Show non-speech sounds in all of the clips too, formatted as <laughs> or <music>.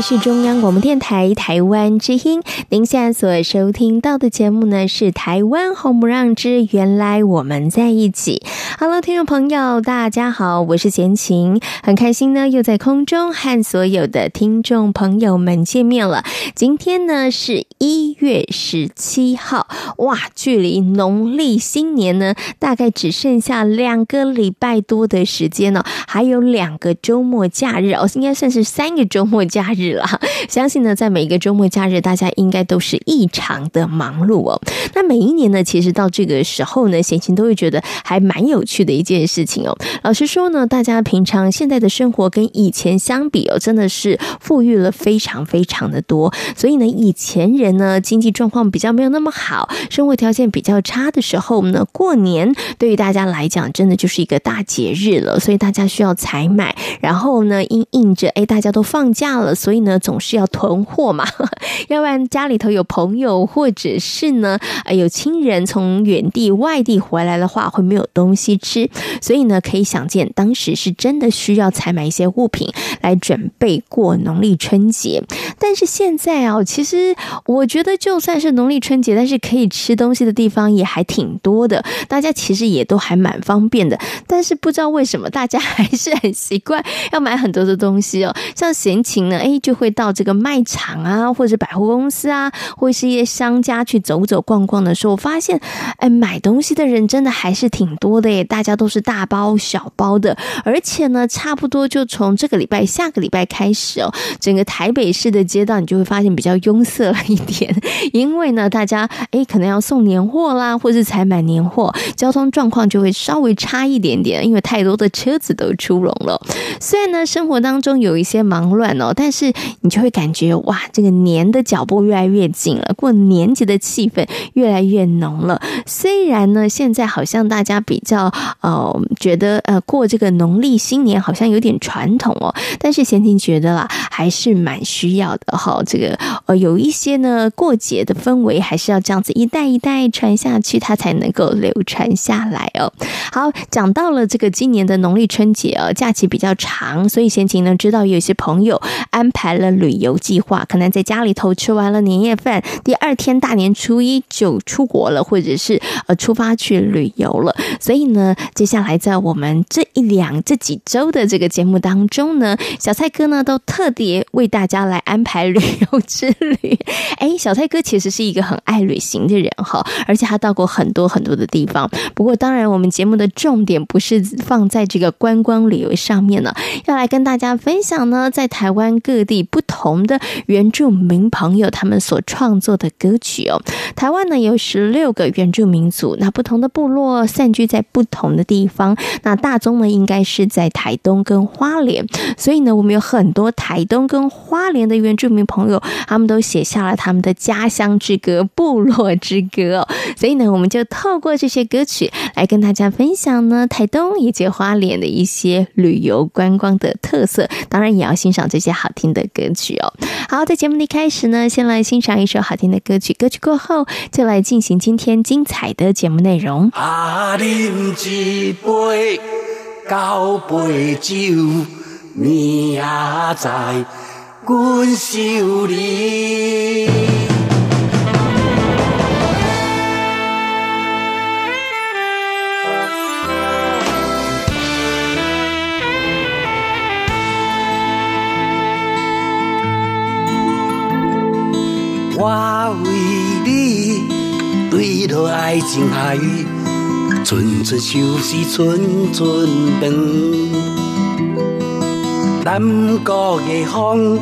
是中央广播电台台湾之音，您现在所收听到的节目呢是《台湾红不让之原来我们在一起》。听众朋友，大家好，我是贤琴，很开心呢又在空中和所有的听众朋友们见面了。今天呢是一月十七号，哇，距离农历新年呢大概只剩下两个礼拜多的时间了，还有两个周末假日哦，应该算是三个周末假日。了，<laughs> 相信呢，在每一个周末假日，大家应该都是异常的忙碌哦。那每一年呢，其实到这个时候呢，闲情都会觉得还蛮有趣的的一件事情哦。老实说呢，大家平常现在的生活跟以前相比哦，真的是富裕了非常非常的多。所以呢，以前人呢，经济状况比较没有那么好，生活条件比较差的时候呢，过年对于大家来讲，真的就是一个大节日了。所以大家需要采买，然后呢，因应着哎，大家都放假了。所以呢，总是要囤货嘛，<laughs> 要不然家里头有朋友或者是呢，呃，有亲人从远地外地回来的话，会没有东西吃。所以呢，可以想见，当时是真的需要采买一些物品来准备过农历春节。但是现在啊，其实我觉得就算是农历春节，但是可以吃东西的地方也还挺多的，大家其实也都还蛮方便的。<laughs> 但是不知道为什么，大家还是很习惯要买很多的东西哦，像闲情呢，哎。就会到这个卖场啊，或者百货公司啊，或是一些商家去走走逛逛的时候，发现，哎，买东西的人真的还是挺多的耶。大家家都是大包小包的，而且呢，差不多就从这个礼拜、下个礼拜开始哦，整个台北市的街道你就会发现比较拥塞了一点，因为呢，大家哎，可能要送年货啦，或是采买年货，交通状况就会稍微差一点点，因为太多的车子都出笼了。虽然呢，生活当中有一些忙乱哦，但是。你就会感觉哇，这个年的脚步越来越近了，过年节的气氛越来越浓了。虽然呢，现在好像大家比较呃觉得呃过这个农历新年好像有点传统哦，但是闲情觉得啦，还是蛮需要的哈。这个呃有一些呢过节的氛围，还是要这样子一代一代传下去，它才能够流传下来哦。好，讲到了这个今年的农历春节哦，假期比较长，所以闲情呢知道有些朋友安。排了旅游计划，可能在家里头吃完了年夜饭，第二天大年初一就出国了，或者是呃出发去旅游了。所以呢，接下来在我们这一两这几周的这个节目当中呢，小蔡哥呢都特别为大家来安排旅游之旅。<laughs> 哎，小蔡哥其实是一个很爱旅行的人哈，而且他到过很多很多的地方。不过当然，我们节目的重点不是放在这个观光旅游上面呢，要来跟大家分享呢，在台湾各地不同的原住民朋友他们所创作的歌曲哦。台湾呢有十六个原住民族，那不同的部落散居在不同的地方。那大宗呢应该是在台东跟花莲，所以呢我们有很多台东跟花莲的原住民朋友，他们都写下了他们的家乡之歌、部落之歌哦。所以呢我们就透过这些歌曲来跟大家分享呢台东以及花莲的一些旅游观光的特色，当然也要欣赏这些好听的。歌曲哦，好，在节目的开始呢，先来欣赏一首好听的歌曲。歌曲过后，就来进行今天精彩的节目内容。一杯交杯酒，明仔载阮想你。我为你对着爱情海。寸寸相思寸寸长。南国的风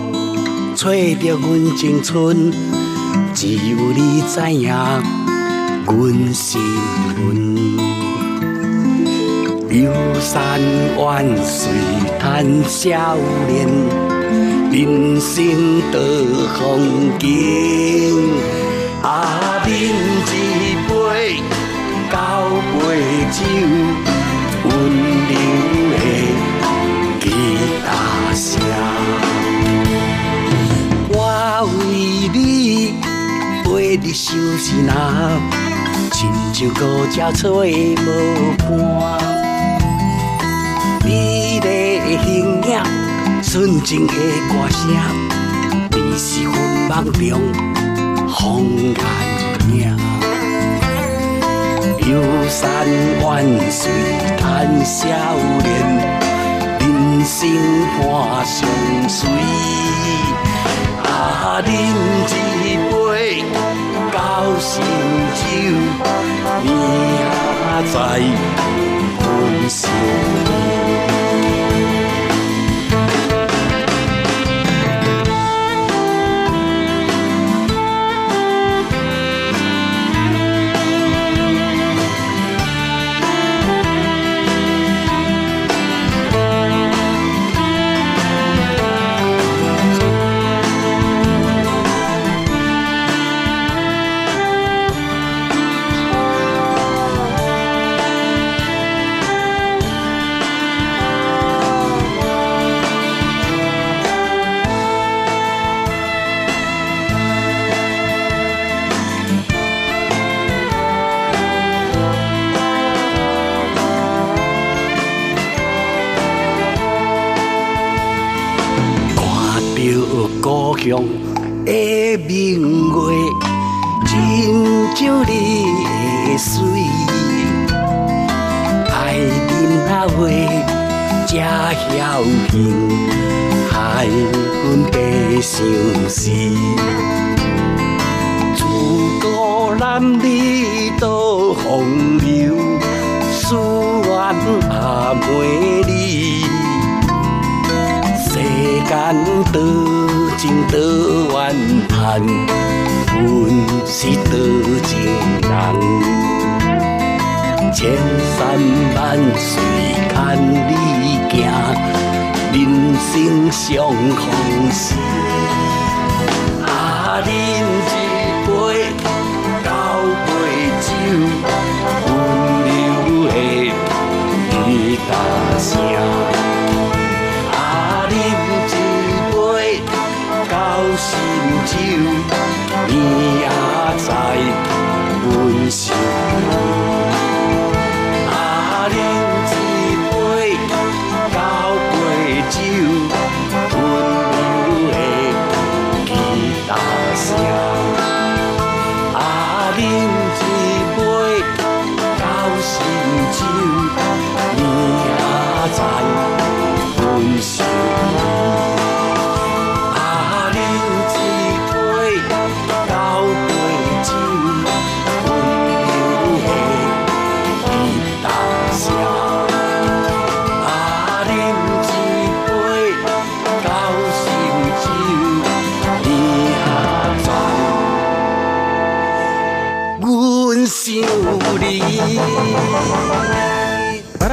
吹着阮青春，只有你知影阮心魂。游山玩水谈少年。人生多风景，啊，饮一杯交杯酒，温柔的吉他声。我为你陪你相思那，亲像孤只吹无伴，美丽的形影。纯情的歌声，你是阮梦中红颜影。游山玩水叹少年，人生伴相随。啊，饮一杯交心酒，你也知阮心意。乡的明月，亲像你的水，爱人那话才晓行，害阮白相思。自古男儿多风流，思恋也美丽，世间多。情多怨叹，阮是多情人。千山万水牵你行，人生相逢时。啊，饮一杯知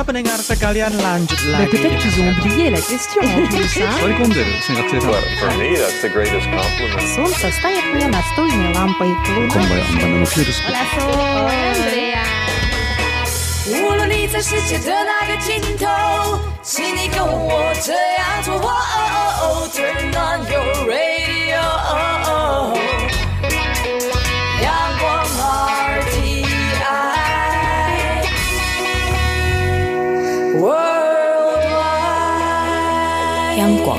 pendengar sekalian lanjut lagi. Mais peut-être qu'ils ont oublié la question en plus, hein? For me, that's the greatest compliment. Солнце стоит мне настольной лампой. Hola, Andrea. 无论你在世界的哪个尽头，请你跟我这样做。Turn on your radio. 央广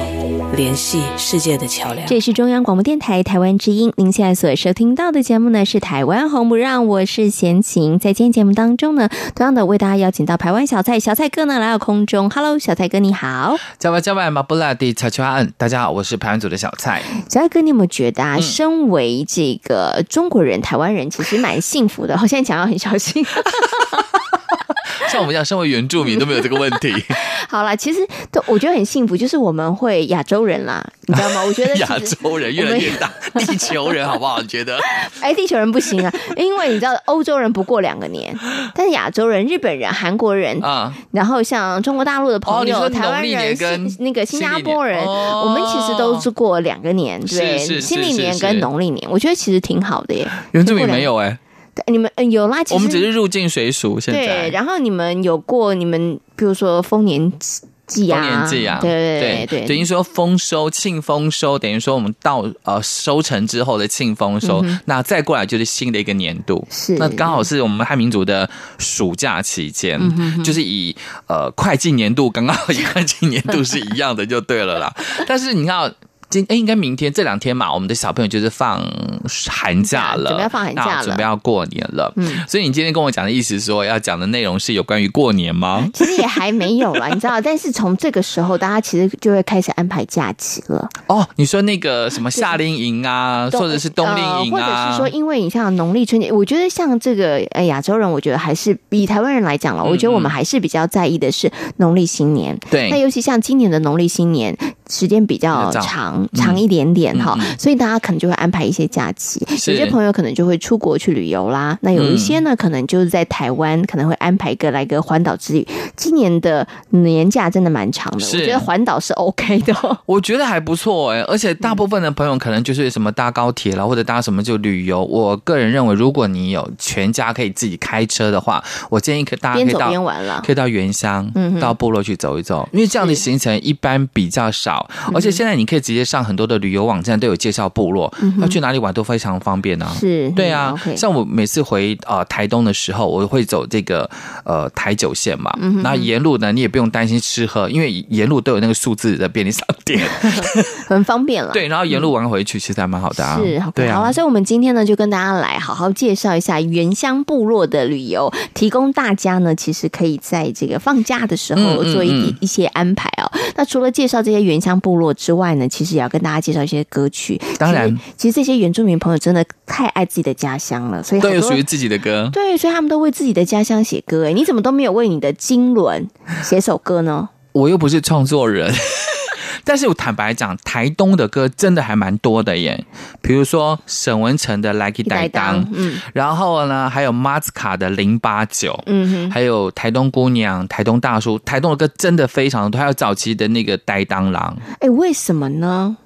联系世界的桥梁。这里是中央广播电台台湾之音，您现在所收听到的节目呢是《台湾红不让》，我是贤琴。在今天节目当中呢，同样的为大家邀请到台湾小蔡小蔡哥呢来到空中。Hello，小蔡哥你好。加外加外马布拉蒂悄悄安，大家好，我是排湾组的小蔡。小蔡哥，你有没有觉得啊，嗯、身为这个中国人、台湾人，其实蛮幸福的？我现在讲要很小心。<laughs> <laughs> 像我们讲，身为原住民都没有这个问题。<laughs> 好啦，其实都我觉得很幸福，就是我们会亚洲人啦，你知道吗？我觉得亚洲人越来越大，<laughs> 地球人好不好？你觉得？哎，地球人不行啊，因为你知道欧洲人不过两个年，但是亚洲人、日本人、韩国人啊，然后像中国大陆的朋友、哦、台湾人跟那个新加坡人，哦、我们其实都是过两个年，对，新历年跟农历年，我觉得其实挺好的耶。原住民没有哎、欸。你们有啦，其实我们只是入境随俗。现在对，然后你们有过你们，比如说丰年祭啊，丰年祭啊，对对对，等于说丰收、庆丰收，等于说我们到呃收成之后的庆丰收，嗯、那再过来就是新的一个年度。是，那刚好是我们汉民族的暑假期间，嗯、就是以呃会计年度刚刚好以会计年度是一样的，就对了啦。但是你看。今哎，应该明天这两天嘛，我们的小朋友就是放寒假了，准备要放寒假了，准备要过年了。嗯，所以你今天跟我讲的意思是说，要讲的内容是有关于过年吗？<laughs> 其实也还没有啦，你知道，但是从这个时候，大家其实就会开始安排假期了。哦，你说那个什么夏令营啊，或者是冬令营啊，或者是说，因为你像农历春节，我觉得像这个呃亚洲人，我觉得还是以台湾人来讲了，我觉得我们还是比较在意的是农历新年。对，那尤其像今年的农历新年时间比较长。长一点点哈，嗯、所以大家可能就会安排一些假期，有些朋友可能就会出国去旅游啦。那有一些呢，可能就是在台湾，可能会安排一个来个环岛之旅。今年的年假真的蛮长的，我觉得环岛是 OK 的。<laughs> 我觉得还不错哎，而且大部分的朋友可能就是什么搭高铁啦，或者搭什么就旅游。我个人认为，如果你有全家可以自己开车的话，我建议可大家可以到边走边玩了，可以到原乡，嗯，到部落去走一走，因为这样的行程一般比较少，而且现在你可以直接上很多的旅游网站都有介绍部落，嗯、要去哪里玩都非常方便啊。是，对啊，嗯、像我每次回呃台东的时候，我会走这个呃台九线嘛，那沿路呢你也不用担心吃喝，因为沿路都有那个数字的便利商店，<laughs> 很方便了。<laughs> 对，然后沿路玩回去其实还蛮好的啊。是，对啊。好了，所以我们今天呢就跟大家来好好介绍一下原乡部落的旅游，提供大家呢其实可以在这个放假的时候做一一些安排哦。那除了介绍这些原乡部落之外呢，其实也要跟大家介绍一些歌曲。当然，其实这些原住民朋友真的太爱自己的家乡了，所以都有属于自己的歌。对，所以他们都为自己的家乡写歌。哎，你怎么都没有为你的金轮写首歌呢？我又不是创作人。但是我坦白讲，台东的歌真的还蛮多的耶。比如说沈文成的《来去台东》，嗯，然后呢，还有马斯卡的《零八九》，嗯哼，还有台东姑娘、台东大叔，台东的歌真的非常多，还有早期的那个呆当郎。哎，为什么呢？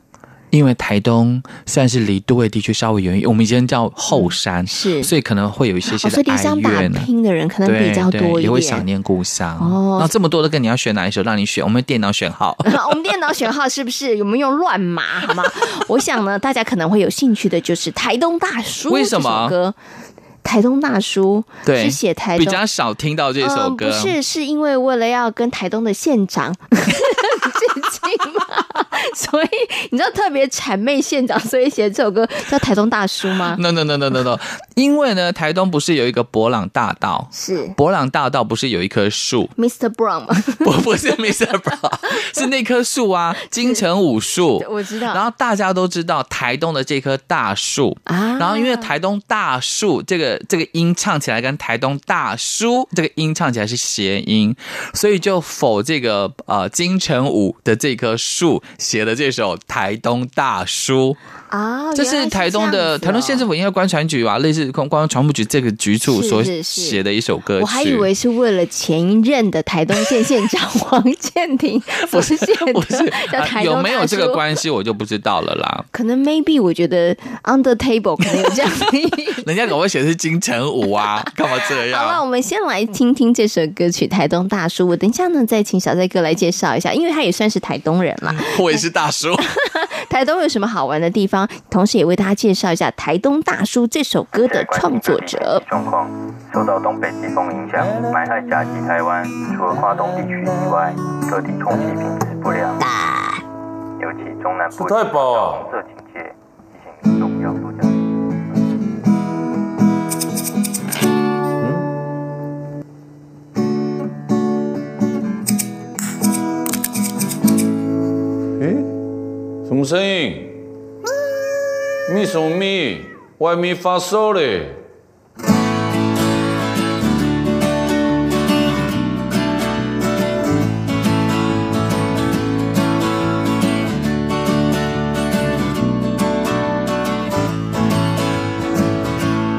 因为台东算是离都会地区稍微远一点，我们以前叫后山，是，所以可能会有一些些的哀怨。所以离乡打拼的人可能比较多一点，也会想念故乡。哦，那这么多的歌，你要选哪一首？让你选，我们电脑选号。<laughs> 我们电脑选号是不是？有没有用乱码？好吗？我想呢，大家可能会有兴趣的，就是台东大叔。为什么歌？台东大叔对是写台东，比较少听到这首歌。不是，是因为为了要跟台东的县长吗？<laughs> 所以你知道特别谄媚县长，所以写这首歌叫《台东大叔》吗？No No No No No No，因为呢，台东不是有一个伯朗大道？是伯朗大道不是有一棵树？Mr. Brown 吗？<laughs> 不不是 Mr. Brown，是那棵树啊，<laughs> 金城武树。我知道。然后大家都知道台东的这棵大树啊，然后因为台东大树这个这个音唱起来跟台东大叔这个音唱起来是谐音，所以就否这个呃金城武的这棵树写的这首《台东大叔》啊，这是台东的台东县政府应该观船局吧，类似观光传播局这个局处所写的一首歌曲。我还以为是为了前一任的台东县县长黄建庭 <laughs> 所写的。不是，有没有这个关系我就不知道了啦。可能 maybe 我觉得 under table 可能有这样的，<laughs> 人家可能会写的是金城武啊，干嘛这样？好了，我们先来听听这首歌曲《台东大叔》。我等一下呢再请小帅哥来介绍一下，因为他也算是台东人嘛。我也是大叔。<laughs> 台东有什么好玩的地方？同时也为大家介绍一下《台东大叔》这首歌的创作者。状况受到东北季风影响，霾海夹击台湾，除了华东地区以外，各地空气品质不良，尤其。中南部太保啊！红色警戒，提醒民众要多加。嗯？什么声音？咪什么咪？外面发烧嘞！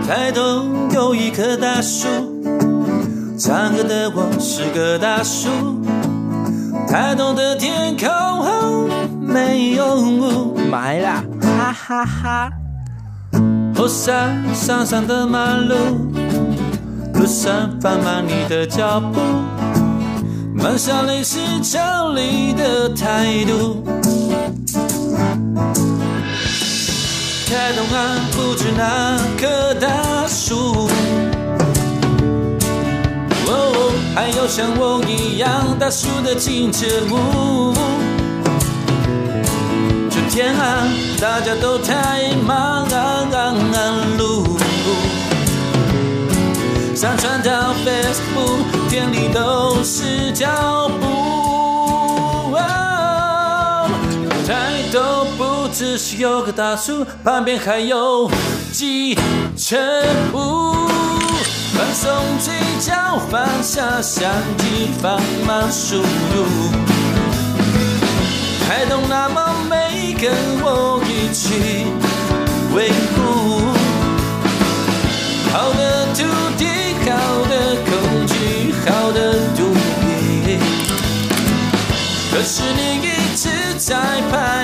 台东有一棵大树，唱歌的我是个大叔。台东的天空没有雾，霾啦，哈哈哈。后山上上的马路，路上放慢你的脚步，慢下来是城里的态度。台东啊，不止那棵大树，哦，还有像我一样大树的金城武。天啊，大家都太忙碌，上传到 Facebook，店里都是脚步。台东不只是有个大树，旁边还有计程屋。放松嘴角，放下相机，放慢速度。台东那么美，跟我一起维护。好的土地，好的空气，好的土地。可是你一直。在拍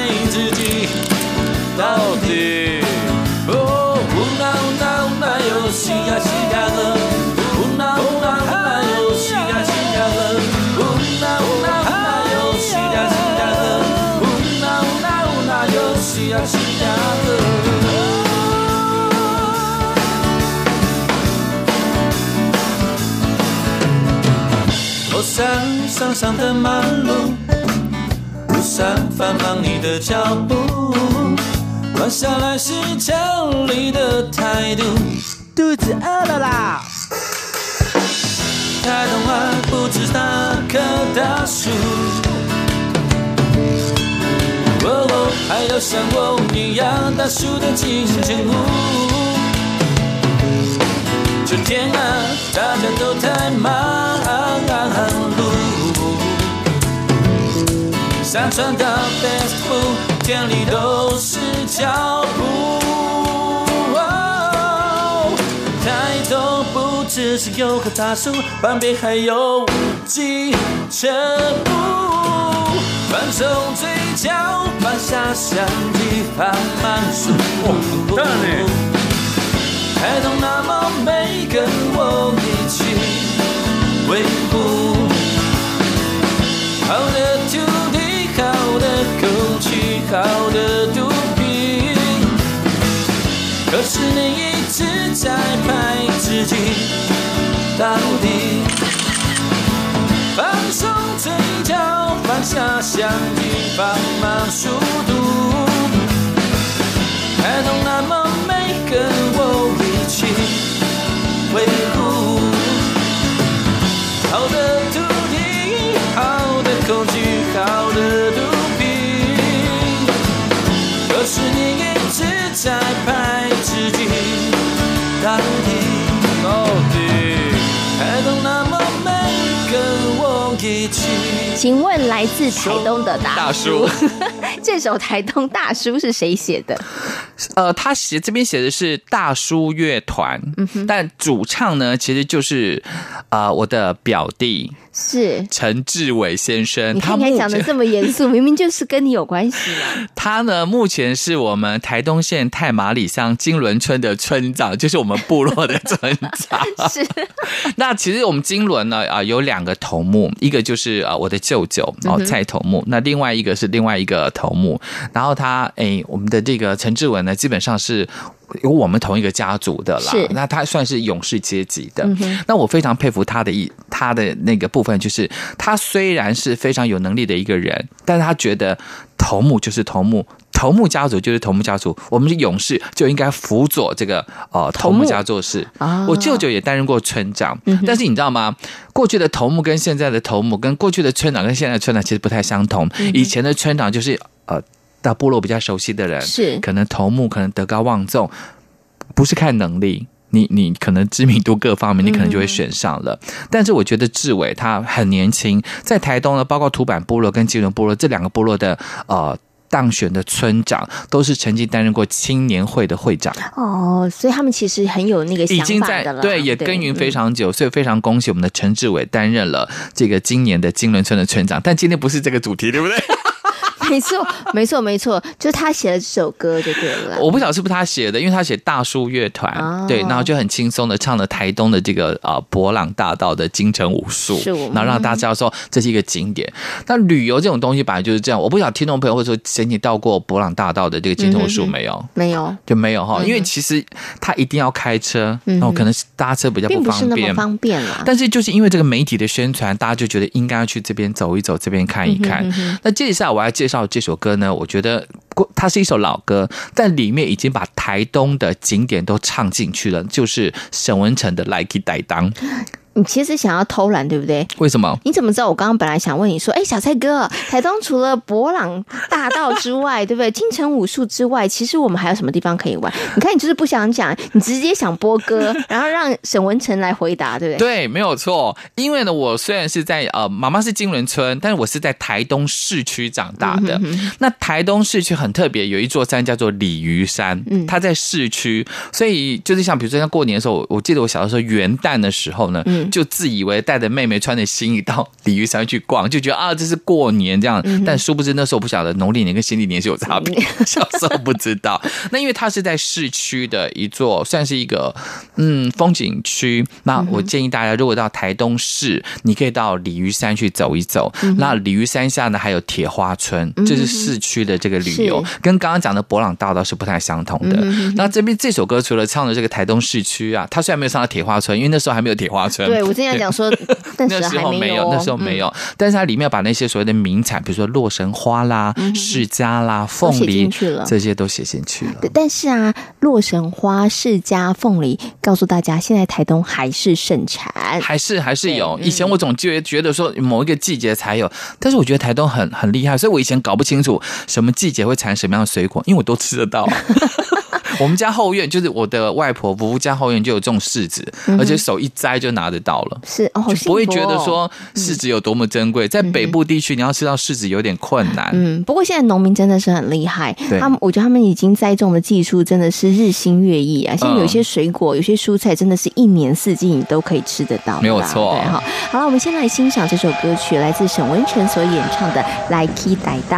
上上的马路。路上繁忙你的脚步，慢下来是讲理的态度。肚子饿了啦！台东啊，不止那棵大树，哦哦，还有像我一样大树的金城武。这天啊，大家都太忙碌。上传到 Facebook，店里都是脚步。抬头不只是有棵大树，旁边还有计程屋。放松嘴角，放下相机，放慢速度。台东那么美，跟我一起维护。好的好的毒品。可是你一直在拍自己，到底放松嘴角，放下相机，放慢速度。请问来自台东的大叔，大叔。这首《台东大叔》是谁写的？呃，他写这边写的是大叔乐团，但主唱呢，其实就是啊、呃，我的表弟。是陈志伟先生，你看起来讲的这么严肃，<laughs> 明明就是跟你有关系了。他呢，目前是我们台东县太麻里乡金轮村的村长，就是我们部落的村长。<laughs> 是。<laughs> 那其实我们金轮呢，啊，有两个头目，一个就是啊我的舅舅哦蔡头目，那另外一个是另外一个头目。然后他哎，我们的这个陈志文呢，基本上是有我们同一个家族的啦。是，那他算是勇士阶级的。嗯、那我非常佩服他的一他的那个部分，就是他虽然是非常有能力的一个人，但是他觉得头目就是头目。头目家族就是头目家族，我们是勇士，就应该辅佐这个呃头目家做事。哦、我舅舅也担任过村长，嗯、但是你知道吗？过去的头目跟现在的头目，跟过去的村长跟现在的村长其实不太相同。嗯、以前的村长就是呃大部落比较熟悉的人，是可能头目可能德高望重，不是看能力，你你可能知名度各方面，你可能就会选上了。嗯、但是我觉得志伟他很年轻，在台东呢，包括土板部落跟基隆部落这两个部落的呃。当选的村长都是曾经担任过青年会的会长哦，所以他们其实很有那个已经在对，也耕耘非常久，所以非常恭喜我们的陈志伟担任了这个今年的金轮村的村长。但今天不是这个主题，对不对？<laughs> 没错，没错，没错，就是他写了这首歌就对了。我不晓得是不是他写的，因为他写大叔乐团，哦、对，然后就很轻松的唱了台东的这个啊博朗大道的京城武术，是然后让大家知道说这是一个景点。那旅游这种东西本来就是这样，我不晓得听众朋友或者说谁你到过博朗大道的这个金城武术没有？嗯、没有，就没有哈，因为其实他一定要开车，然后可能搭车比较不方便，不方便了。但是就是因为这个媒体的宣传，大家就觉得应该要去这边走一走，这边看一看。嗯、哼哼那接下来我要介绍这首歌呢。我觉得它是一首老歌，但里面已经把台东的景点都唱进去了，就是沈文成的《来去台东》。你其实想要偷懒，对不对？为什么？你怎么知道？我刚刚本来想问你说，哎，小蔡哥，台东除了博朗大道之外，对不对？<laughs> 金城武术之外，其实我们还有什么地方可以玩？你看，你就是不想讲，你直接想播歌，然后让沈文成来回答，对不对？<laughs> 对，没有错。因为呢，我虽然是在呃，妈妈是金轮村，但是我是在台东市区长大的。嗯、哼哼那台东市区很特别，有一座山叫做鲤鱼山，嗯，它在市区，所以就是像比如说像过年的时候，我记得我小的时候元旦的时候呢，嗯。就自以为带着妹妹穿着新衣到鲤鱼山去逛，就觉得啊，这是过年这样。嗯、但殊不知那时候不晓得农历年跟新历年是有差别，<laughs> 小时候不知道。那因为它是在市区的一座，算是一个嗯风景区。那我建议大家，如果到台东市，你可以到鲤鱼山去走一走。嗯、那鲤鱼山下呢，还有铁花村，这、就是市区的这个旅游，是跟刚刚讲的博朗大道是不太相同的。嗯、那这边这首歌除了唱的这个台东市区啊，它虽然没有唱到铁花村，因为那时候还没有铁花村。对，我正要讲说，<laughs> 那时候没有，那时候没有，但是它里面把那些所谓的名产，比如说洛神花啦、释迦啦、凤梨，这些都写进去了。但是啊，洛神花、释迦、凤梨，告诉大家，现在台东还是盛产，还是还是有。以前我总觉觉得说某一个季节才有，但是我觉得台东很很厉害，所以我以前搞不清楚什么季节会产什么样的水果，因为我都吃得到。<laughs> 我们家后院就是我的外婆婆婆家后院就有种柿子，嗯、而且手一摘就拿得到了，是哦，就不会觉得说柿子有多么珍贵。嗯、在北部地区，你要吃到柿子有点困难。嗯，不过现在农民真的是很厉害，他们我觉得他们已经栽种的技术真的是日新月异啊。现在有些水果、嗯、有些蔬菜，真的是一年四季你都可以吃得到，没有错。对哈，好了，我们先来欣赏这首歌曲，来自沈文程所演唱的《来去台东》。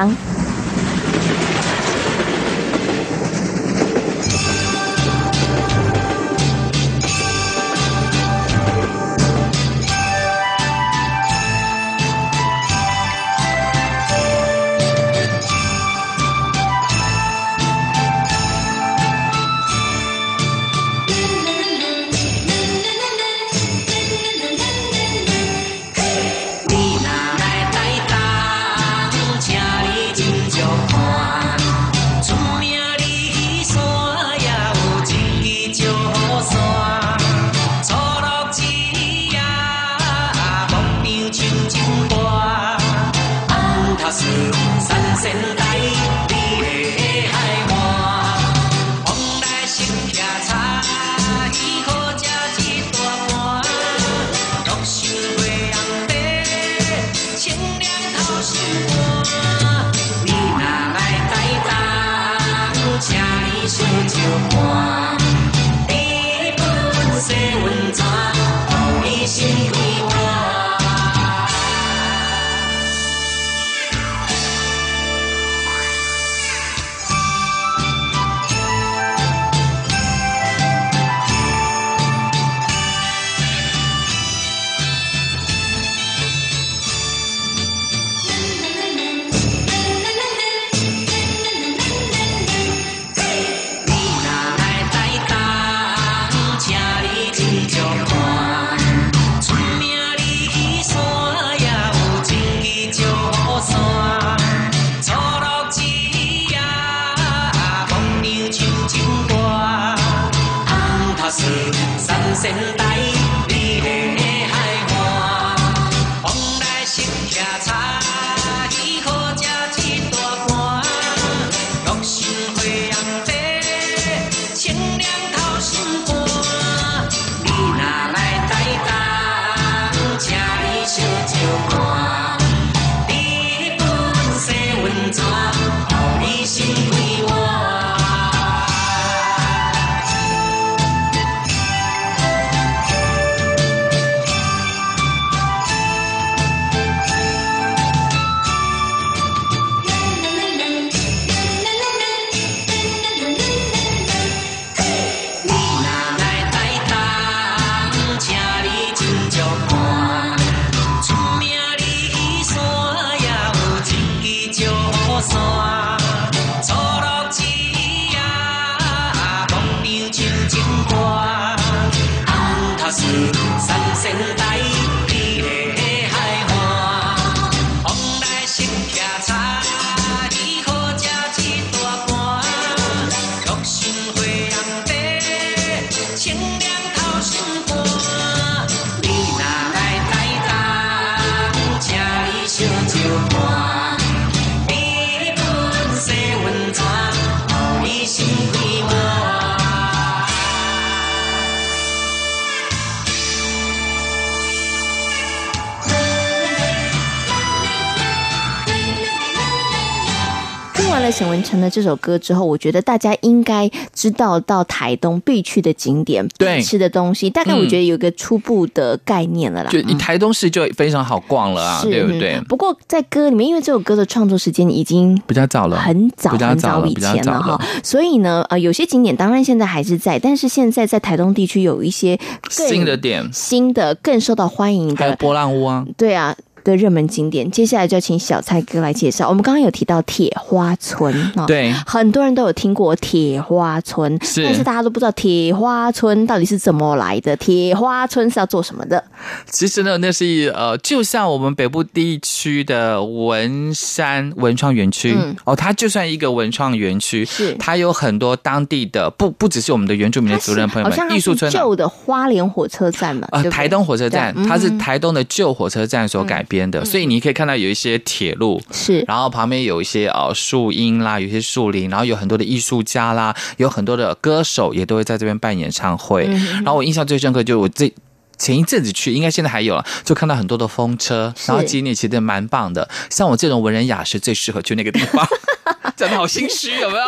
沈文成的这首歌之后，我觉得大家应该知道到台东必去的景点、对必吃的东西，大概我觉得有一个初步的概念了啦。就以台东市就非常好逛了啊，对不对嗯？不过在歌里面，因为这首歌的创作时间已经比较早了，很早很早以前了哈，所以呢，呃，有些景点当然现在还是在，但是现在在台东地区有一些更新的点，新的更受到欢迎的波浪屋啊，对啊。的热门景点，接下来就要请小蔡哥来介绍。我们刚刚有提到铁花村啊，对。很多人都有听过铁花村，是。但是大家都不知道铁花村到底是怎么来的。铁花村是要做什么的？其实呢，那是呃，就像我们北部地区的文山文创园区、嗯、哦，它就算一个文创园区，是。它有很多当地的不不只是我们的原住民的族人朋友们，艺术村旧的花莲火车站嘛，呃，台东火车站，嗯、它是台东的旧火车站所改编的，嗯、所以你可以看到有一些铁路是，然后旁边有一些呃树荫啦，有一些树林，然后有很多的艺术家啦，有很多的歌手也都会在这边办演唱会。嗯、然后我印象最深刻就是我这。前一阵子去，应该现在还有了，就看到很多的风车，然后景点其实蛮棒的。像我这种文人雅士，最适合去那个地方。<laughs> 讲的好心虚，有没有？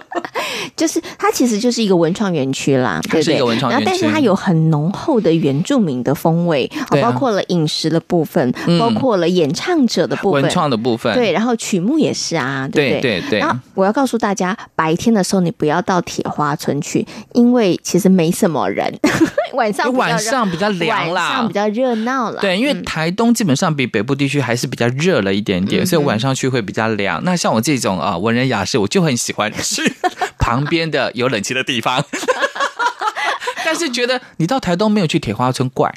<laughs> 就是它其实就是一个文创园区啦，对不对？它是一个文创园区，然后但是它有很浓厚的原住民的风味，啊、包括了饮食的部分，嗯、包括了演唱者的部分，文创的部分，对，然后曲目也是啊，对不对？对对对。然后我要告诉大家，白天的时候你不要到铁花村去，因为其实没什么人。<laughs> 晚上晚上比较凉啦，晚上比较热闹了。对，因为台东基本上比北部地区还是比较热了一点点，嗯、所以晚上去会比较凉。那像我这种啊文人雅士，我就很喜欢去 <laughs> 旁边的有冷气的地方。<laughs> 但是觉得你到台东没有去铁花村怪。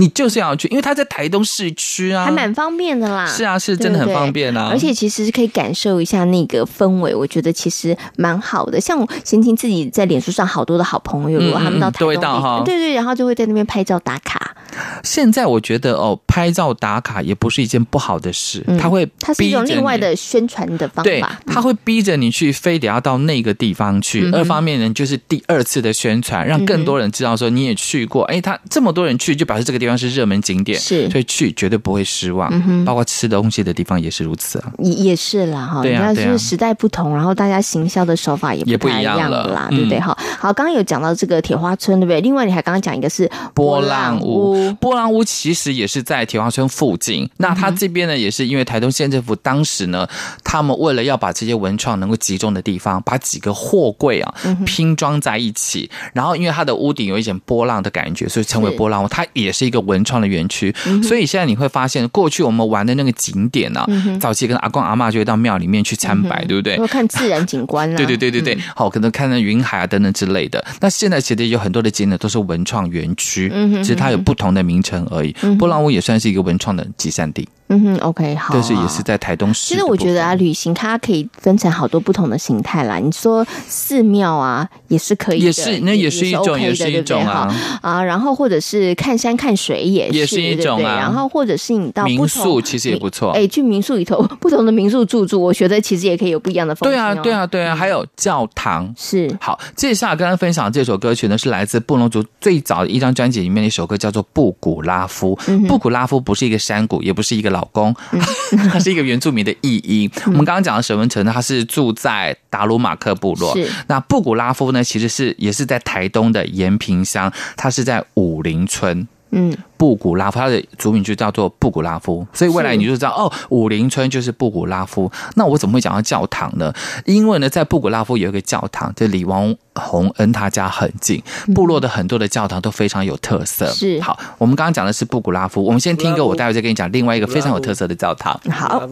你就是要去，因为它在台东市区啊，还蛮方便的啦。是啊，是真的很方便啊。对对，而且其实是可以感受一下那个氛围，我觉得其实蛮好的。像我闲情自己在脸书上好多的好朋友，如果他们到台东，嗯、到对对，然后就会在那边拍照打卡。现在我觉得哦，拍照打卡也不是一件不好的事，嗯、它会它是一种另外的宣传的方法。对，它会逼着你去，非得要到那个地方去。嗯、二方面呢，就是第二次的宣传，让更多人知道说你也去过。哎、嗯，他这么多人去，就表示这个地方是热门景点。是，所以去绝对不会失望。嗯、包括吃东西的地方也是如此啊。也也是啦，哈。对啊，就是时代不同，然后大家行销的手法也不太一样了啦，对不对？哈、嗯，好，刚刚有讲到这个铁花村，对不对？另外，你还刚刚讲一个是波浪屋。波浪屋其实也是在铁花村附近。那它这边呢，也是因为台东县政府当时呢，他们为了要把这些文创能够集中的地方，把几个货柜啊拼装在一起，然后因为它的屋顶有一点波浪的感觉，所以称为波浪屋。它也是一个文创的园区。所以现在你会发现，过去我们玩的那个景点呢、啊，嗯、早期跟阿公阿嬷就会到庙里面去参拜，嗯、对不对？看自然景观啊。对对对对对，好、嗯，可能看那云海啊等等之类的。那现在其实有很多的景点都是文创园区，嗯、其实它有不同的名称而已。嗯、波浪屋也算是一个文创的集散地。嗯哼，OK，好，但是也是在台东市。其实我觉得啊，旅行它可以分成好多不同的形态啦。你说寺庙啊，也是可以的，也是那也是一种，也是一种啊啊。然后或者是看山看水也是，也是一种啊。然后或者是你到民宿，其实也不错。哎，去民宿里头，<laughs> 不同的民宿住住，我觉得其实也可以有不一样的风景。对啊，对啊，对啊。还有教堂是好。接下来跟大家分享这首歌曲呢，是来自布隆族最早的一张专辑里面的一首歌，叫做《布古拉夫》。布古拉夫不是一个山谷，也不是一个老公。<laughs> 他是一个原住民的译音。我们刚刚讲的沈文成呢，他是住在达鲁马克部落。那布古拉夫呢，其实是也是在台东的延平乡，他是在武陵村。嗯，布古拉夫，他的族名就叫做布古拉夫，所以未来你就知道哦，武陵村就是布古拉夫。那我怎么会讲到教堂呢？因为呢，在布古拉夫有一个教堂，这李王洪恩他家很近，部落的很多的教堂都非常有特色。是，好，我们刚刚讲的是布古拉夫，我们先听一个，我待会再跟你讲另外一个非常有特色的教堂。好。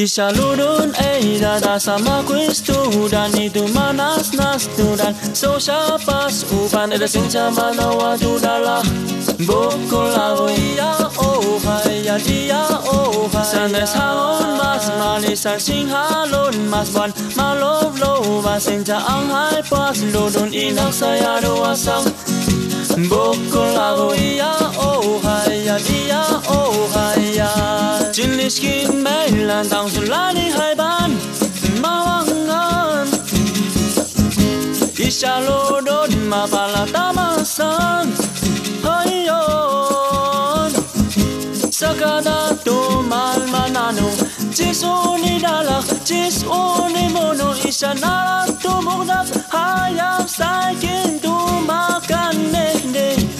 Bisa ludun eh dada sama kuistu dan itu manas nas tuh dan so pas upan ada sing mana waktu dalah Bokol awo iya oh hai ya dia oh hai. Sanes haon mas malisan sing halun mas ban malov lo mas sing jaang hai pas. Ludun inak saya doa sang Bokol awo iya oh hai ya dia oh hai ya. Güneşkin beyler Tavşınları hayvan Mavangan İşalo donma Palatamasan Hayon Sakada tumal manano Chisuni dalak Chisuni mono Isanara tumugdap Hayap sakin tumakan Nendin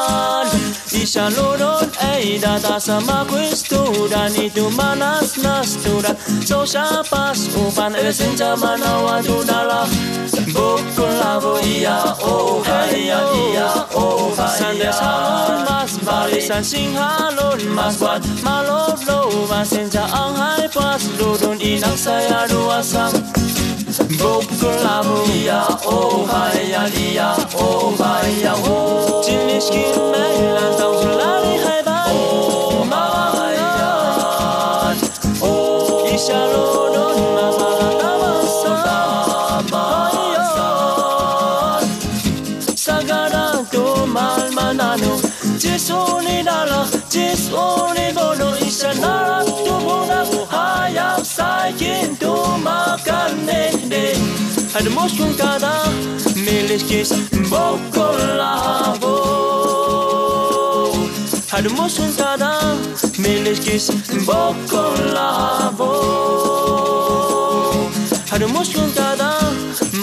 Isa loron eida da sama kustura ni tu manas nastura so shapas upan esin jamana wa dudala boku lavo ia o haia ia o haia sande salon mas bali san sing halon mas wat. Malo lo wa senja hai pas lodon inang saya dua sang. 僕らむやおはやりやおはやお今年去年来到是哪里海吧おまわやお一下路の今さらたまさまやさがらとまんまなのちそうにならちそうにごの一下ならとぼらはや最近と kanene Had moshun kana meleskes bokolavo Had moshun kana meleskes bokolavo Had moshun kana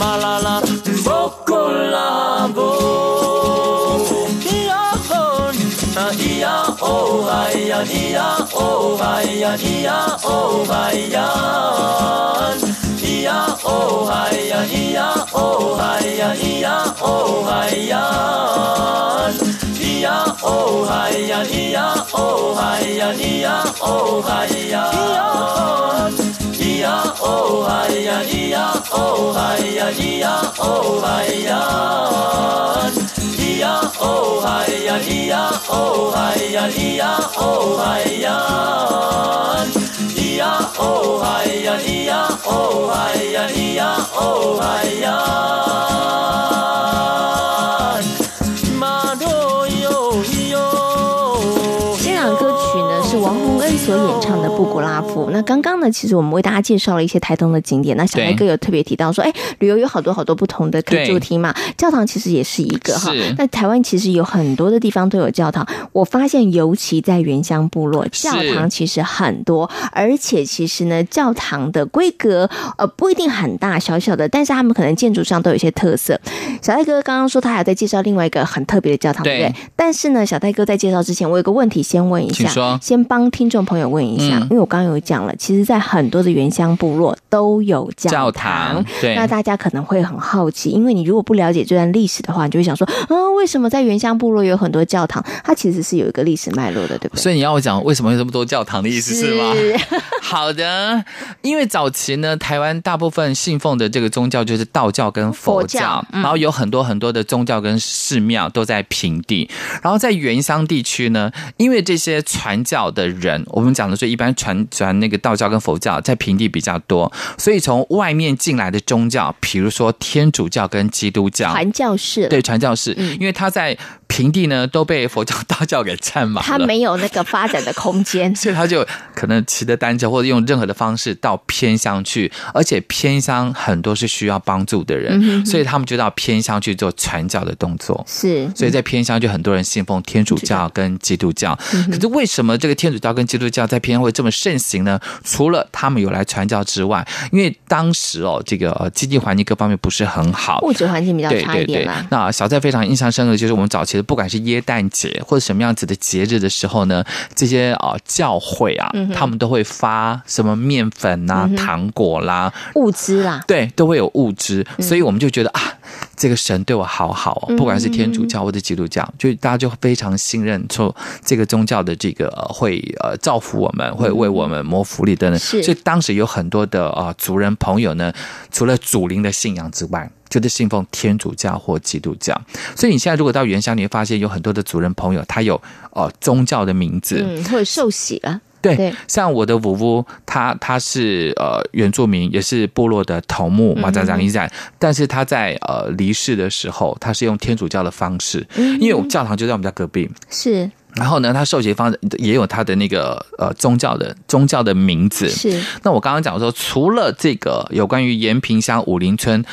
malala bokolavo ia o vai ia o vai ia o vai ia. 呀哦嗨呀咿呀哦嗨呀咿呀哦嗨呀，咿呀哦嗨呀咿呀哦嗨呀咿呀哦嗨呀，咿呀哦嗨呀咿呀哦嗨呀咿呀哦嗨呀，咿呀哦嗨呀咿呀哦嗨呀咿呀哦嗨呀。Oh, o Oh, ia Oh, o Oh, ia 所演唱的《布古拉夫》。那刚刚呢，其实我们为大家介绍了一些台东的景点。那小艾哥有特别提到说，哎，旅游有好多好多不同的可以主题嘛，教堂其实也是一个哈。那台湾其实有很多的地方都有教堂，我发现尤其在原乡部落，教堂其实很多，而且其实呢，教堂的规格呃不一定很大，小小的，但是他们可能建筑上都有一些特色。小艾哥刚刚说他还在介绍另外一个很特别的教堂，对不对？但是呢，小戴哥在介绍之前，我有个问题先问一下，先帮听众朋友问一下，嗯、因为我刚刚有讲了，其实，在很多的原乡部落都有教堂，教堂，对，那大家可能会很好奇，因为你如果不了解这段历史的话，你就会想说，啊，为什么在原乡部落有很多教堂？它其实是有一个历史脉络的，对不对？所以你要我讲为什么有这么多教堂的意思是吗？是 <laughs> 好的，因为早期呢，台湾大部分信奉的这个宗教就是道教跟佛教，佛教嗯、然后有很多很多的宗教跟寺庙都在平地。然后在原乡地区呢，因为这些传教的人，我们讲的是一般传传那个道教跟佛教在平地比较多，所以从外面进来的宗教，比如说天主教跟基督教，传教士，对，传教士，因为他在。平地呢都被佛教、道教给占满了，他没有那个发展的空间，<laughs> 所以他就可能骑着单车或者用任何的方式到偏乡去，而且偏乡很多是需要帮助的人，嗯、哼哼所以他们就到偏乡去做传教的动作。是，所以在偏乡就很多人信奉天主教跟基督教。嗯、可是为什么这个天主教跟基督教在偏乡会这么盛行呢？除了他们有来传教之外，因为当时哦，这个经济环境各方面不是很好，物质环境比较差一点。对对对，那小蔡非常印象深刻的就是我们早期。不管是耶诞节或者什么样子的节日的时候呢，这些啊教会啊，嗯、他们都会发什么面粉啊、嗯、糖果啦、物资啦，对，都会有物资，嗯、所以我们就觉得啊，这个神对我好好哦，不管是天主教或者基督教，嗯、就大家就非常信任说这个宗教的这个会呃造福我们，会为我们谋福利等等。是所以当时有很多的啊族人朋友呢，除了祖灵的信仰之外。就是信奉天主教或基督教，所以你现在如果到原乡，你会发现有很多的族人朋友，他有呃宗教的名字，嗯，或者受洗了。对，对像我的五姑，他他是呃原住民，也是部落的头目马扎长一展，但是他在呃离世的时候，他是用天主教的方式，嗯、因为我们教堂就在我们家隔壁，是。然后呢，他受洗方也有他的那个呃宗教的宗教的名字。是。那我刚刚讲说，除了这个有关于延平乡武林村。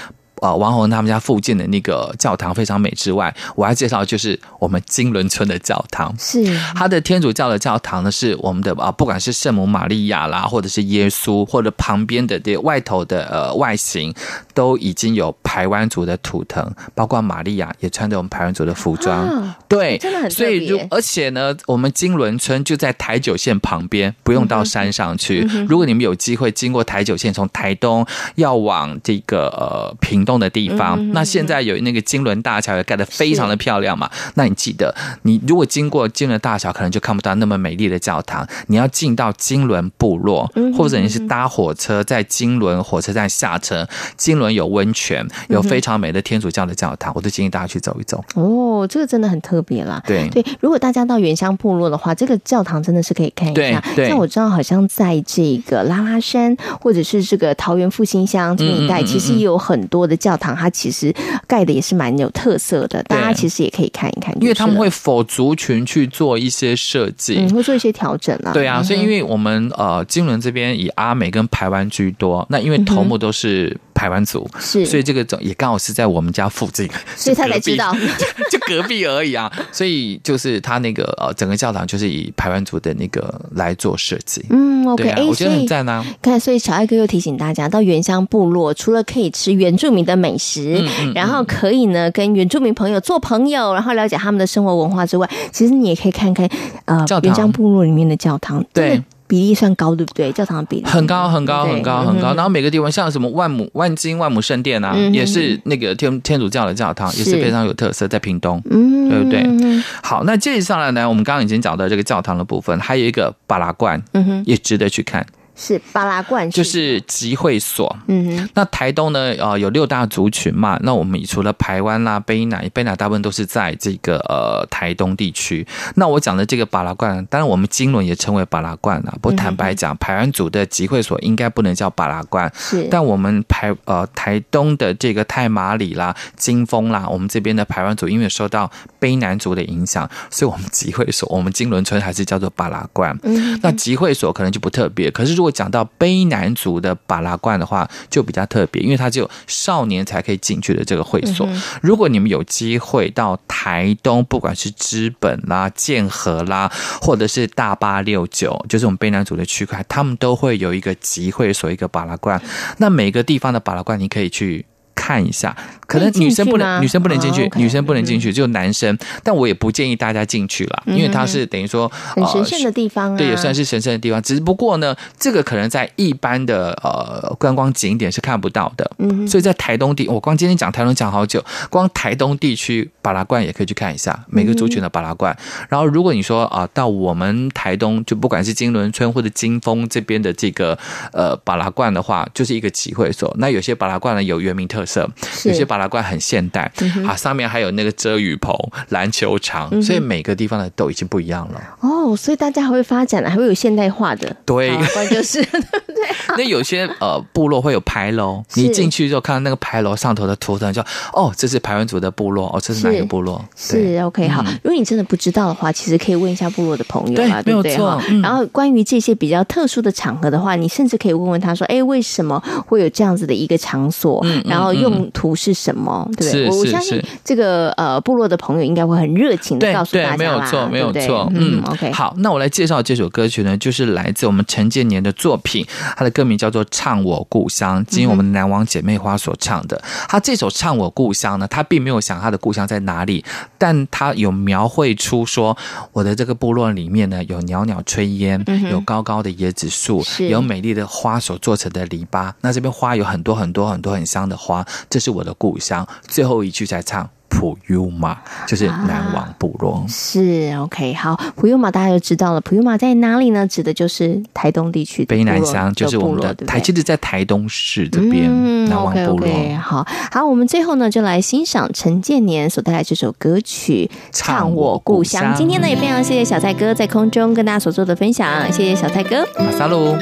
呃，王红他们家附近的那个教堂非常美之外，我还介绍就是我们金伦村的教堂，是。它的天主教的教堂呢，是我们的啊，不管是圣母玛利亚啦，或者是耶稣，或者旁边的这外头的呃外形，都已经有排湾族的图腾，包括玛利亚也穿着我们排湾族的服装，啊、对，真的很特别。所以如而且呢，我们金轮村就在台九线旁边，不用到山上去。如果你们有机会经过台九线，从台东要往这个呃屏东的地方，那现在有那个金轮大桥也盖得非常的漂亮嘛。那你记得，你如果经过金轮大桥，可能就看不到那么美丽的教堂。你要进到金轮部落，或者你是搭火车在金轮火车站下车。金仑有温泉，有非常美的天主教的教堂，我都建议大家去走一走。哦，这个真的很特别啦。对对，如果大家到原乡部落的话，这个教堂真的是可以看一下。对，像我知道，好像在这个拉拉山，或者是这个桃园复兴乡这一带，其实也有很多的。教堂它其实盖的也是蛮有特色的，大家其实也可以看一看，因为他们会否族群去做一些设计，嗯，会做一些调整啊。对啊，所以因为我们呃金仑这边以阿美跟台湾居多，那因为头目都是排湾族，是，所以这个也刚好是在我们家附近，<laughs> 所以他才知道，<laughs> 就隔壁而已啊。所以就是他那个呃整个教堂就是以排湾族的那个来做设计。嗯，OK，啊，我觉得很赞啊。看，所以小艾哥又提醒大家，到原乡部落除了可以吃原住民的美食，嗯嗯、然后可以呢跟原住民朋友做朋友，然后了解他们的生活文化之外，其实你也可以看看呃原乡部落里面的教堂，对，比例算高，对不对？教堂的比例很高很高很高很高。然后每个地方像什么万亩万金万亩圣殿啊，也是那个天天主教的教堂，也是非常有特色，在屏东，嗯，对不对？好，那接下来呢，我们刚刚已经讲到这个教堂的部分，还有一个巴拉罐，嗯哼，也值得去看。是巴拉罐，就是集会所。嗯哼，那台东呢？呃，有六大族群嘛。那我们除了台湾啦、卑南，卑南大部分都是在这个呃台东地区。那我讲的这个巴拉罐，当然我们金轮也称为巴拉罐啊。不过坦白讲，排湾族的集会所应该不能叫巴拉罐。是，但我们排呃台东的这个泰马里啦、金峰啦，我们这边的排湾族因为受到卑南族的影响，所以我们集会所，我们金轮村还是叫做巴拉罐。嗯，那集会所可能就不特别。可是如果讲到卑南族的巴拉罐的话，就比较特别，因为它只有少年才可以进去的这个会所。嗯、如果你们有机会到台东，不管是知本啦、剑河啦，或者是大八六九，就是我们卑南族的区块，他们都会有一个集会所，一个巴拉罐。那每个地方的巴拉罐，你可以去。看一下，可能女生不能，女生不能进去，女生不能进去，只有男生。但我也不建议大家进去了，因为它是等于说很神圣的地方啊，对，也算是神圣的地方。只不过呢，这个可能在一般的呃观光景点是看不到的。嗯，所以在台东地，我光今天讲台东讲好久，光台东地区巴拉罐也可以去看一下每个族群的巴拉罐。然后，如果你说啊，到我们台东，就不管是金轮村或者金峰这边的这个呃巴拉罐的话，就是一个集会所。那有些巴拉罐呢有原名特色。有些巴拉罐很现代，啊，上面还有那个遮雨棚、篮球场，嗯、所以每个地方的都已经不一样了。哦，所以大家还会发展了，还会有现代化的。对，关就是 <laughs> 对不对？那有些呃部落会有牌楼，你进去之后看到那个牌楼上头的图腾，就哦，这是排湾族的部落，哦，这是哪个部落？是 OK 好。如果你真的不知道的话，其实可以问一下部落的朋友啊，对不对？哈、嗯。然后关于这些比较特殊的场合的话，你甚至可以问问他说：“哎，为什么会有这样子的一个场所？嗯、然后用途是什么？对不对？”我相信这个呃部落的朋友应该会很热情的告诉大家啦，没有错，没有错。嗯，OK。好，那我来介绍这首歌曲呢，就是来自我们陈建年的作品，他的歌名叫做《唱我故乡》，经我们南王姐妹花所唱的。他这首《唱我故乡》呢，他并没有想他的故乡在哪里，但他有描绘出说，我的这个部落里面呢，有袅袅炊烟，有高高的椰子树，有美丽的花所做成的篱笆。那这边花有很多很多很多很香的花，这是我的故乡。最后一句在唱。普悠玛就是南王部落，啊、是 OK 好，普悠玛大家就知道了。普悠玛在哪里呢？指的就是台东地区的卑南乡，就是我们的台，其实，在台东市这边、嗯、南王部落。Okay, okay, 好好，我们最后呢，就来欣赏陈建年所带来这首歌曲《唱我故乡》。今天呢，也非常谢谢小蔡哥在空中跟大家所做的分享，谢谢小蔡哥。马萨路。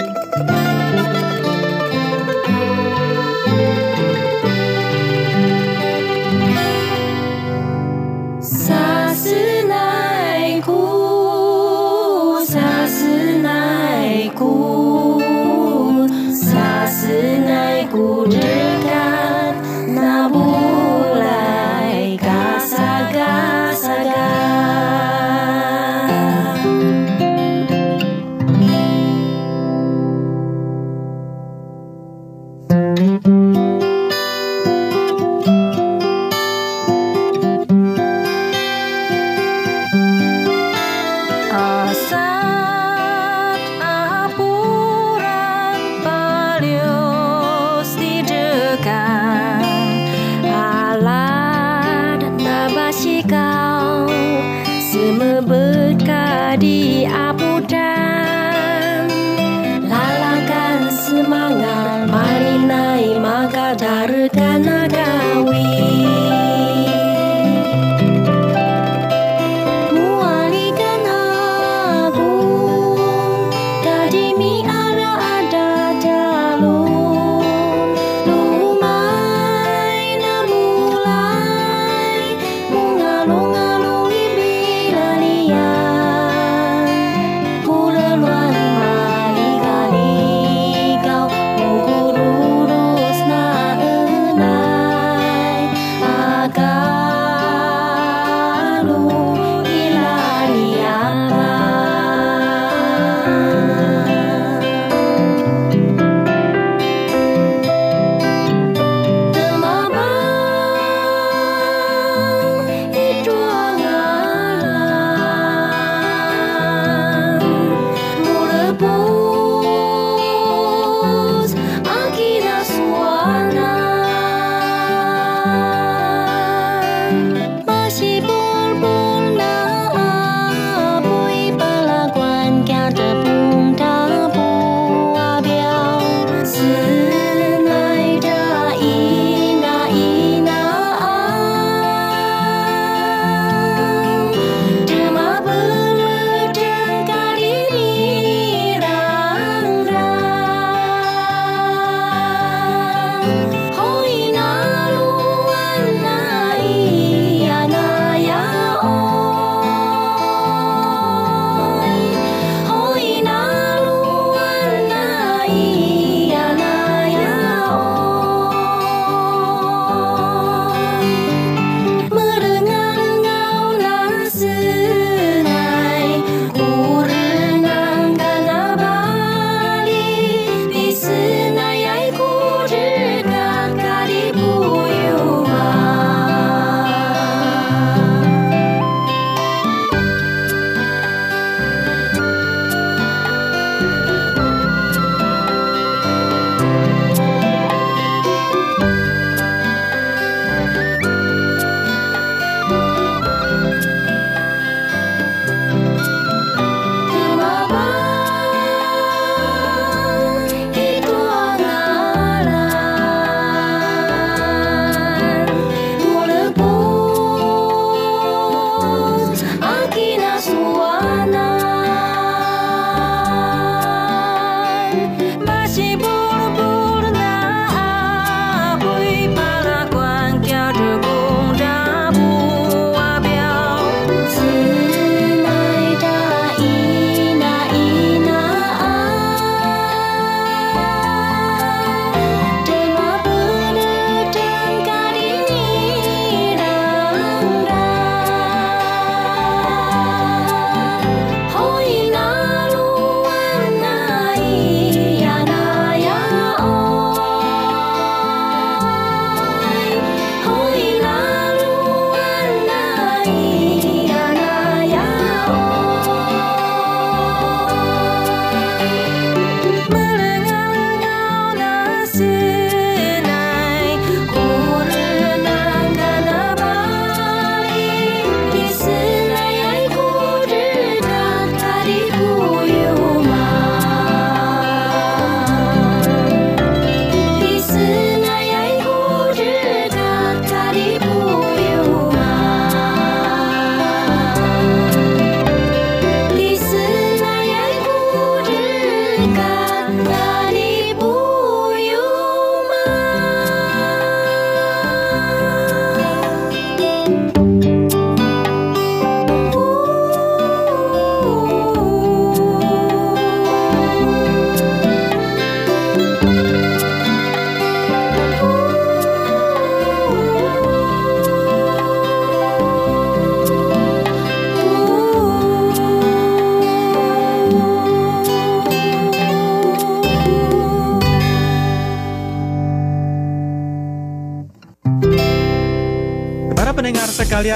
呜，萨斯奈古真。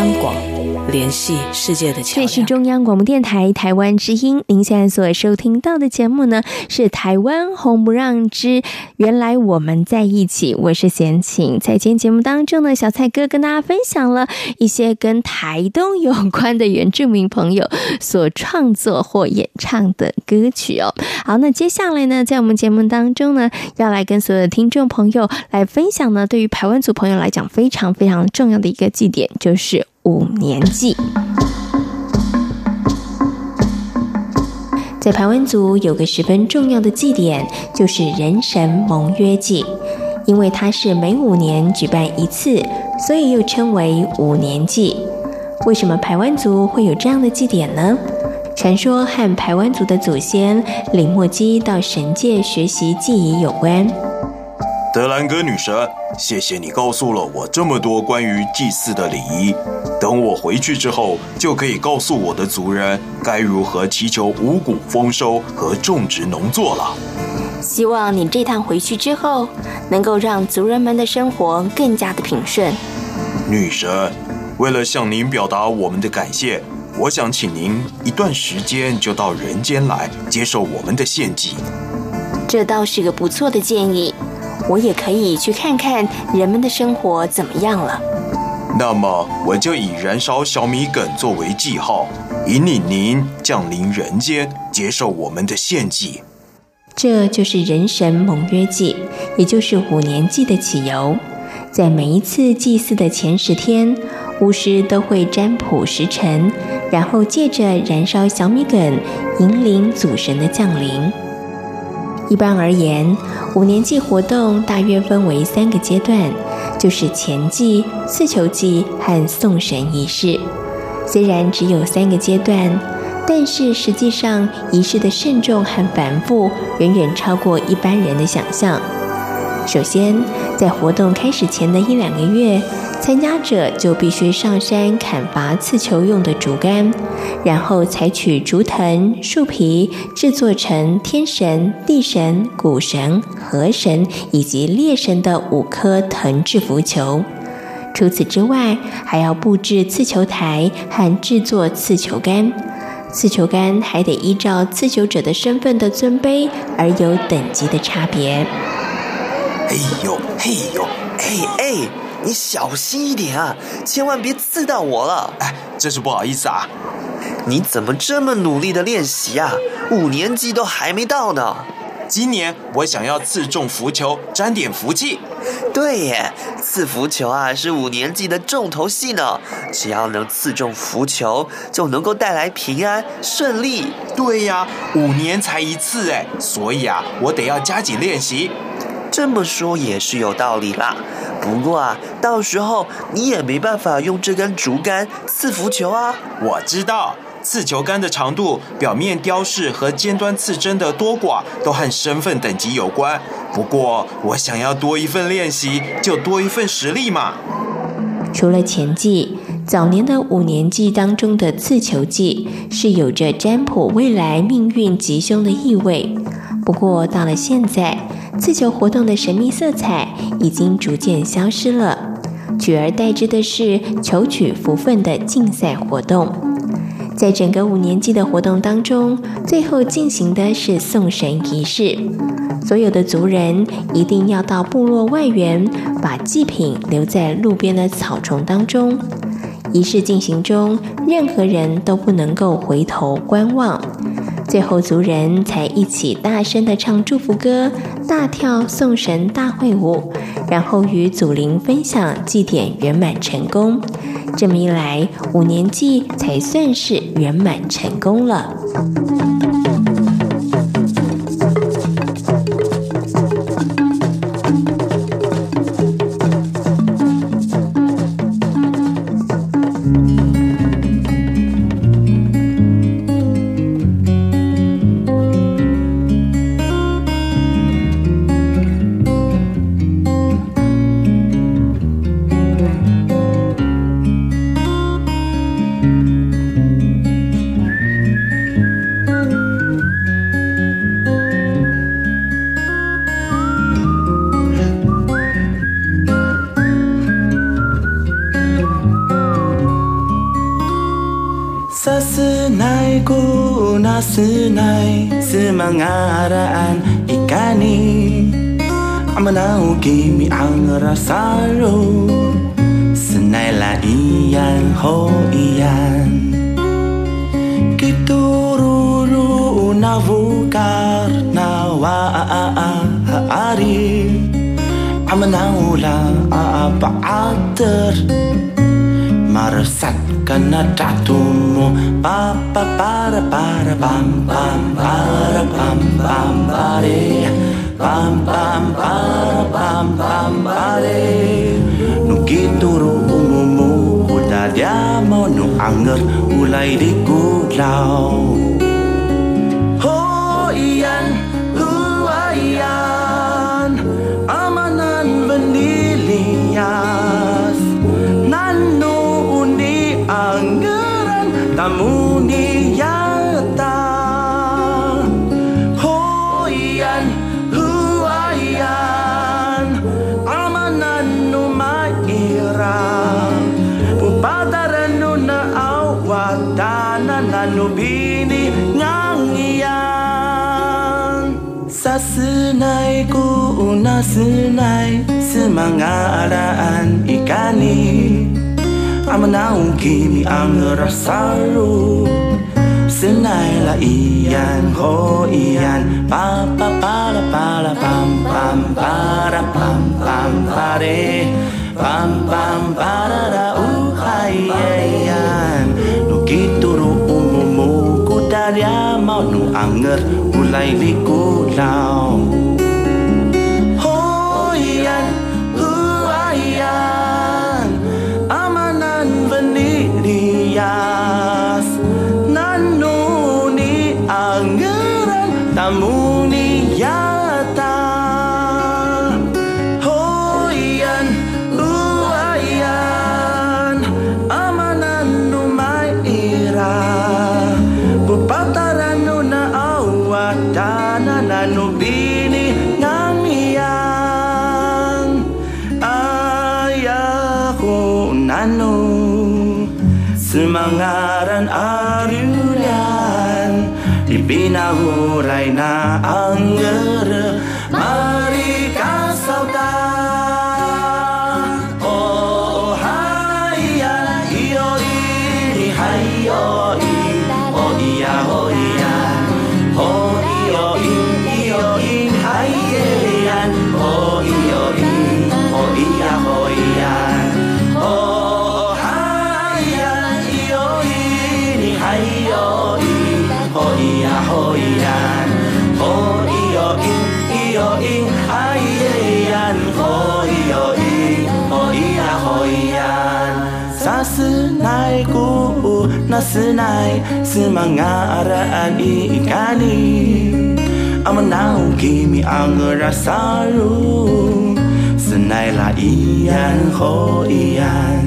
央广。联系世界的桥梁。这是中央广播电台台湾之音。您现在所收听到的节目呢，是台湾红不让之原来我们在一起。我是贤琴，在今天节目当中呢，小蔡哥跟大家分享了一些跟台东有关的原住民朋友所创作或演唱的歌曲哦。好，那接下来呢，在我们节目当中呢，要来跟所有的听众朋友来分享呢，对于台湾族朋友来讲非常非常重要的一个祭典，就是。五年祭，在排湾族有个十分重要的祭典，就是人神盟约祭。因为它是每五年举办一次，所以又称为五年祭。为什么排湾族会有这样的祭典呢？传说和排湾族的祖先李莫基到神界学习祭仪有关。德兰哥女神，谢谢你告诉了我这么多关于祭祀的礼仪。等我回去之后，就可以告诉我的族人该如何祈求五谷丰收和种植农作了。希望你这趟回去之后，能够让族人们的生活更加的平顺。女神，为了向您表达我们的感谢，我想请您一段时间就到人间来接受我们的献祭。这倒是个不错的建议。我也可以去看看人们的生活怎么样了。那么我就以燃烧小米梗作为记号，引领您降临人间，接受我们的献祭。这就是人神盟约祭，也就是五年祭的起由。在每一次祭祀的前十天，巫师都会占卜时辰，然后借着燃烧小米梗，引领祖神的降临。一般而言，五年祭活动大约分为三个阶段，就是前祭、四球祭和送神仪式。虽然只有三个阶段，但是实际上仪式的慎重和繁复远远超过一般人的想象。首先，在活动开始前的一两个月，参加者就必须上山砍伐刺球用的竹竿，然后采取竹藤、树皮制作成天神、地神、谷神、河神以及猎神的五颗藤制浮球。除此之外，还要布置刺球台和制作刺球杆。刺球杆还得依照刺球者的身份的尊卑而有等级的差别。哎呦，嘿呦，哎哎。你小心一点啊，千万别刺到我了！哎，真是不好意思啊。你怎么这么努力的练习啊？五年级都还没到呢。今年我想要刺中浮球，沾点福气。对耶，刺浮球啊是五年级的重头戏呢。只要能刺中浮球，就能够带来平安顺利。对呀，五年才一次哎，所以啊，我得要加紧练习。这么说也是有道理啦。不过啊，到时候你也没办法用这根竹竿刺浮球啊。我知道，刺球杆的长度、表面雕饰和尖端刺针的多寡都和身份等级有关。不过我想要多一份练习，就多一份实力嘛。除了前祭，早年的五年祭当中的刺球祭是有着占卜未来命运吉凶的意味。不过到了现在，刺球活动的神秘色彩已经逐渐消失了，取而代之的是求取福分的竞赛活动。在整个五年级的活动当中，最后进行的是送神仪式。所有的族人一定要到部落外缘，把祭品留在路边的草丛当中。仪式进行中，任何人都不能够回头观望。最后，族人才一起大声地唱祝福歌，大跳送神大会舞，然后与祖灵分享祭典圆满成功。这么一来，五年祭才算是圆满成功了。selalu Senai laian hoian Kitu ruru unavu karna wa a a a a ari tatumo pa pa para para pam pam para pam pam pare pam pam para pam pam pare nu kituru umumu uda diamo nu anger ulai di kulau namun dia tak hoyan huayan amanan numaira pupataran no na awatana awatanan nanubini ngangian. Sasunay ko unasunay semangaraan ikani. Amanau kimi ang rasaru Senai la iyan ho iyan Pa pa para pam pam para pam pam pare Pam pam para ra uhayan Nukituru umumu kudarya mau nu anger ulai likulau Hoyan nasenai semangaraan ikani Amanau kimi ang rasaru Senai la iyan ho iyan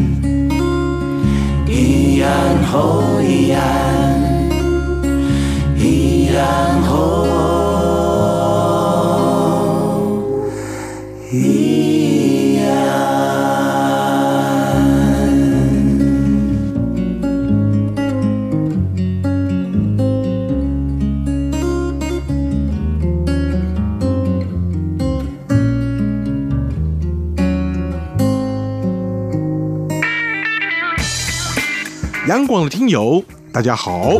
Iyan ho iyan Iyan ho 央广的听友，大家好！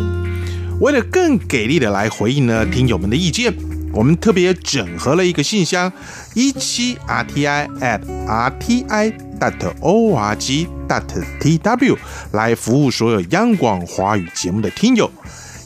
为了更给力的来回应呢听友们的意见，我们特别整合了一个信箱一七 rti at rti dot org dot tw 来服务所有央广华语节目的听友。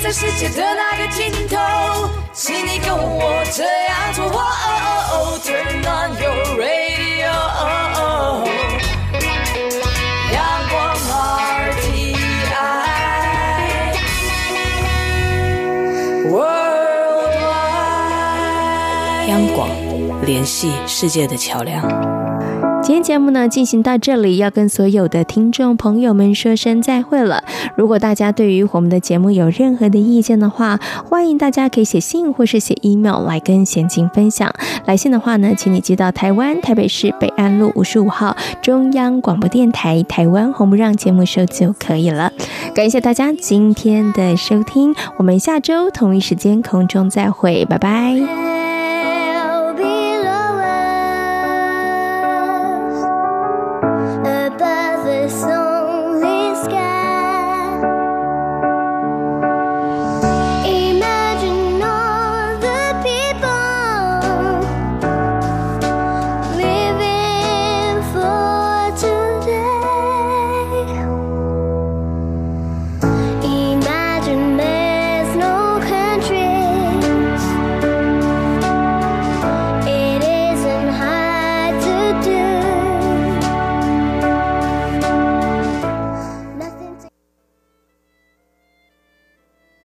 在世界的那个尽头，请你跟我这样做。Turn on your radio. 阳光 RTI Worldwide。央广联系世界的桥梁。今天节目呢进行到这里，要跟所有的听众朋友们说声再会了。如果大家对于我们的节目有任何的意见的话，欢迎大家可以写信或是写 email 来跟贤琴分享。来信的话呢，请你寄到台湾台北市北安路五十五号中央广播电台台湾红不让节目收就可以了。感谢大家今天的收听，我们下周同一时间空中再会，拜拜。